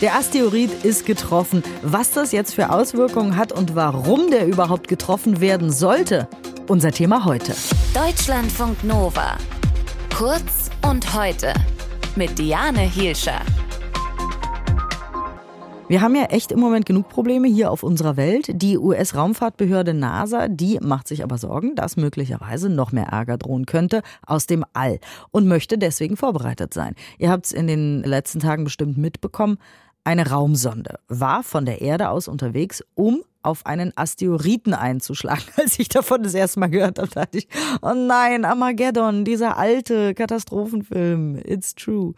Der Asteroid ist getroffen. Was das jetzt für Auswirkungen hat und warum der überhaupt getroffen werden sollte, unser Thema heute. Deutschlandfunk Nova. Kurz und heute. Mit Diane Hielscher. Wir haben ja echt im Moment genug Probleme hier auf unserer Welt. Die US-Raumfahrtbehörde NASA, die macht sich aber Sorgen, dass möglicherweise noch mehr Ärger drohen könnte aus dem All und möchte deswegen vorbereitet sein. Ihr habt es in den letzten Tagen bestimmt mitbekommen. Eine Raumsonde war von der Erde aus unterwegs, um auf einen Asteroiden einzuschlagen. Als ich davon das erste Mal gehört habe, dachte ich, oh nein, Armageddon, dieser alte Katastrophenfilm, it's true.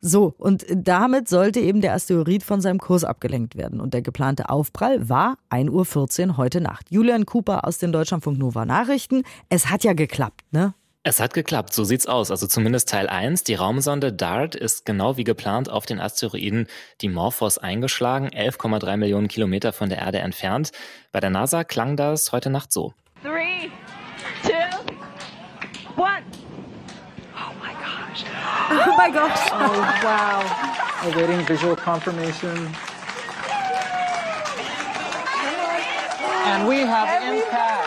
So, und damit sollte eben der Asteroid von seinem Kurs abgelenkt werden. Und der geplante Aufprall war 1.14 Uhr heute Nacht. Julian Cooper aus den Deutschlandfunk Nova Nachrichten. Es hat ja geklappt, ne? Es hat geklappt, so sieht's aus. Also zumindest Teil 1. Die Raumsonde DART ist genau wie geplant auf den Asteroiden Dimorphos eingeschlagen, 11,3 Millionen Kilometer von der Erde entfernt. Bei der NASA klang das heute Nacht so. Three, two, one. Oh my gosh. Oh my gosh. Oh wow. Awaiting visual confirmation. And we have impact.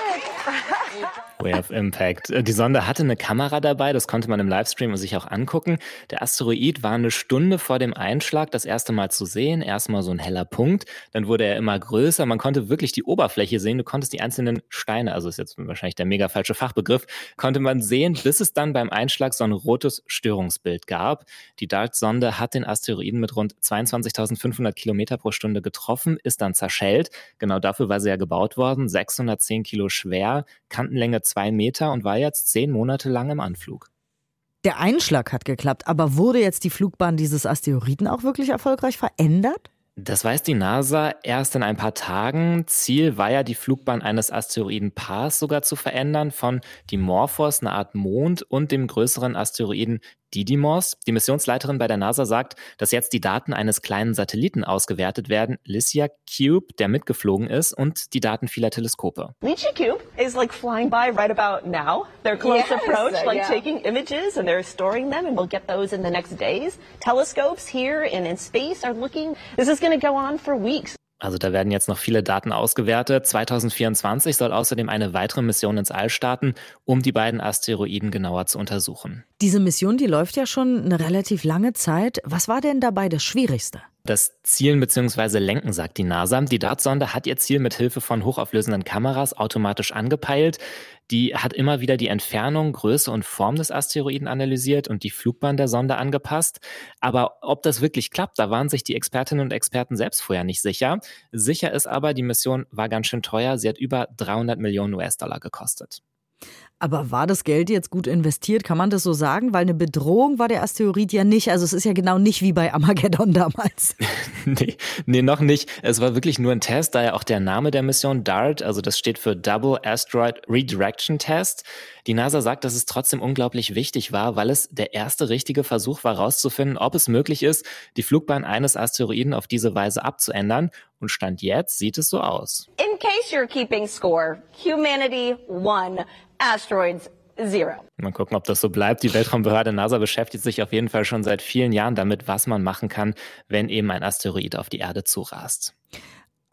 We have Impact. Äh, die Sonde hatte eine Kamera dabei, das konnte man im Livestream sich auch angucken. Der Asteroid war eine Stunde vor dem Einschlag das erste Mal zu sehen. Erstmal so ein heller Punkt, dann wurde er immer größer. Man konnte wirklich die Oberfläche sehen. Du konntest die einzelnen Steine, also ist jetzt wahrscheinlich der mega falsche Fachbegriff, konnte man sehen, bis es dann beim Einschlag so ein rotes Störungsbild gab. Die DART-Sonde hat den Asteroiden mit rund 22.500 Kilometer pro Stunde getroffen, ist dann zerschellt. Genau dafür war sie ja gebaut worden. 610 Kilo schwer, Kantenlänge zwei Meter und war jetzt zehn Monate lang im Anflug. Der Einschlag hat geklappt, aber wurde jetzt die Flugbahn dieses Asteroiden auch wirklich erfolgreich verändert? Das weiß die NASA erst in ein paar Tagen. Ziel war ja, die Flugbahn eines Asteroidenpaars sogar zu verändern von Dimorphos, eine Art Mond, und dem größeren Asteroiden Didymos. Die Missionsleiterin bei der NASA sagt, dass jetzt die Daten eines kleinen Satelliten ausgewertet werden, Lycia Cube, der mitgeflogen ist, und die Daten vieler Teleskope. Lycia Cube is like flying by right about now. They're close yes, approach, like yeah. taking images and they're storing them and we'll get those in the next days. Telescopes here and in space are looking. This is going to go on for weeks. Also da werden jetzt noch viele Daten ausgewertet. 2024 soll außerdem eine weitere Mission ins All starten, um die beiden Asteroiden genauer zu untersuchen. Diese Mission, die läuft ja schon eine relativ lange Zeit. Was war denn dabei das Schwierigste? Das Zielen bzw. Lenken, sagt die NASA. Die Dartsonde hat ihr Ziel mit Hilfe von hochauflösenden Kameras automatisch angepeilt. Die hat immer wieder die Entfernung, Größe und Form des Asteroiden analysiert und die Flugbahn der Sonde angepasst. Aber ob das wirklich klappt, da waren sich die Expertinnen und Experten selbst vorher nicht sicher. Sicher ist aber, die Mission war ganz schön teuer. Sie hat über 300 Millionen US-Dollar gekostet. Aber war das Geld jetzt gut investiert? Kann man das so sagen? Weil eine Bedrohung war der Asteroid ja nicht. Also es ist ja genau nicht wie bei Armageddon damals. nee, nee, noch nicht. Es war wirklich nur ein Test, daher auch der Name der Mission DART, also das steht für Double Asteroid Redirection Test. Die NASA sagt, dass es trotzdem unglaublich wichtig war, weil es der erste richtige Versuch war, herauszufinden, ob es möglich ist, die Flugbahn eines Asteroiden auf diese Weise abzuändern. Und Stand jetzt sieht es so aus. Case you're keeping score, humanity won asteroids zero. Mal gucken, ob das so bleibt. Die Weltraumbehörde NASA beschäftigt sich auf jeden Fall schon seit vielen Jahren damit, was man machen kann, wenn eben ein Asteroid auf die Erde zurast.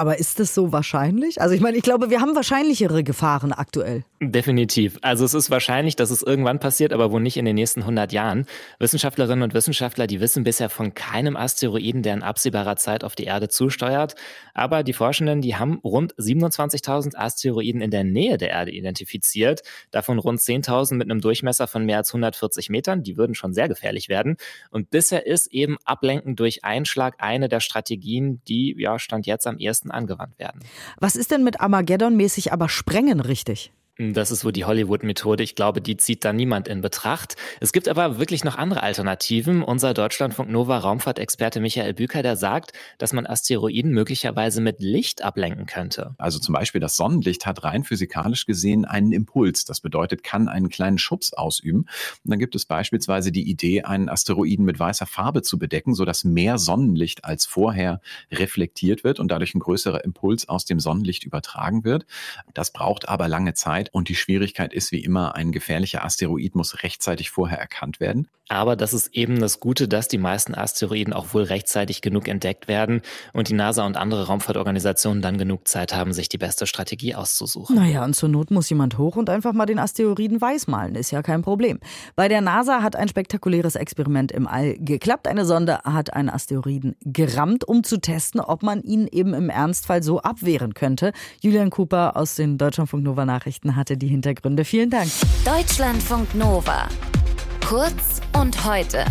Aber ist das so wahrscheinlich? Also ich meine, ich glaube, wir haben wahrscheinlichere Gefahren aktuell. Definitiv. Also es ist wahrscheinlich, dass es irgendwann passiert, aber wohl nicht in den nächsten 100 Jahren. Wissenschaftlerinnen und Wissenschaftler, die wissen bisher von keinem Asteroiden, der in absehbarer Zeit auf die Erde zusteuert. Aber die Forschenden, die haben rund 27.000 Asteroiden in der Nähe der Erde identifiziert. Davon rund 10.000 mit einem Durchmesser von mehr als 140 Metern. Die würden schon sehr gefährlich werden. Und bisher ist eben Ablenken durch Einschlag eine der Strategien, die ja Stand jetzt am ersten angewandt werden. Was ist denn mit Armageddon-mäßig aber Sprengen richtig? Das ist wohl die Hollywood-Methode. Ich glaube, die zieht da niemand in Betracht. Es gibt aber wirklich noch andere Alternativen. Unser Deutschlandfunk Nova Raumfahrtexperte Michael Büker, der sagt, dass man Asteroiden möglicherweise mit Licht ablenken könnte. Also zum Beispiel das Sonnenlicht hat rein physikalisch gesehen einen Impuls. Das bedeutet, kann einen kleinen Schubs ausüben. Und dann gibt es beispielsweise die Idee, einen Asteroiden mit weißer Farbe zu bedecken, sodass mehr Sonnenlicht als vorher reflektiert wird und dadurch ein größerer Impuls aus dem Sonnenlicht übertragen wird. Das braucht aber lange Zeit Und die Schwierigkeit ist wie immer, ein gefährlicher Asteroid muss rechtzeitig vorher erkannt werden. Aber das ist eben das Gute, dass die meisten Asteroiden auch wohl rechtzeitig genug entdeckt werden und die NASA und andere Raumfahrtorganisationen dann genug Zeit haben, sich die beste Strategie auszusuchen. Naja, und zur Not muss jemand hoch und einfach mal den Asteroiden weiß malen. Ist ja kein Problem. Bei der NASA hat ein spektakuläres Experiment im All geklappt. Eine Sonde hat einen Asteroiden gerammt, um zu testen, ob man ihn eben im Ernstfall so abwehren könnte. Julian Cooper aus den Deutschlandfunk Nova Nachrichten hatte die Hintergründe. Vielen Dank. Deutschlandfunk Nova. Kurz und heute.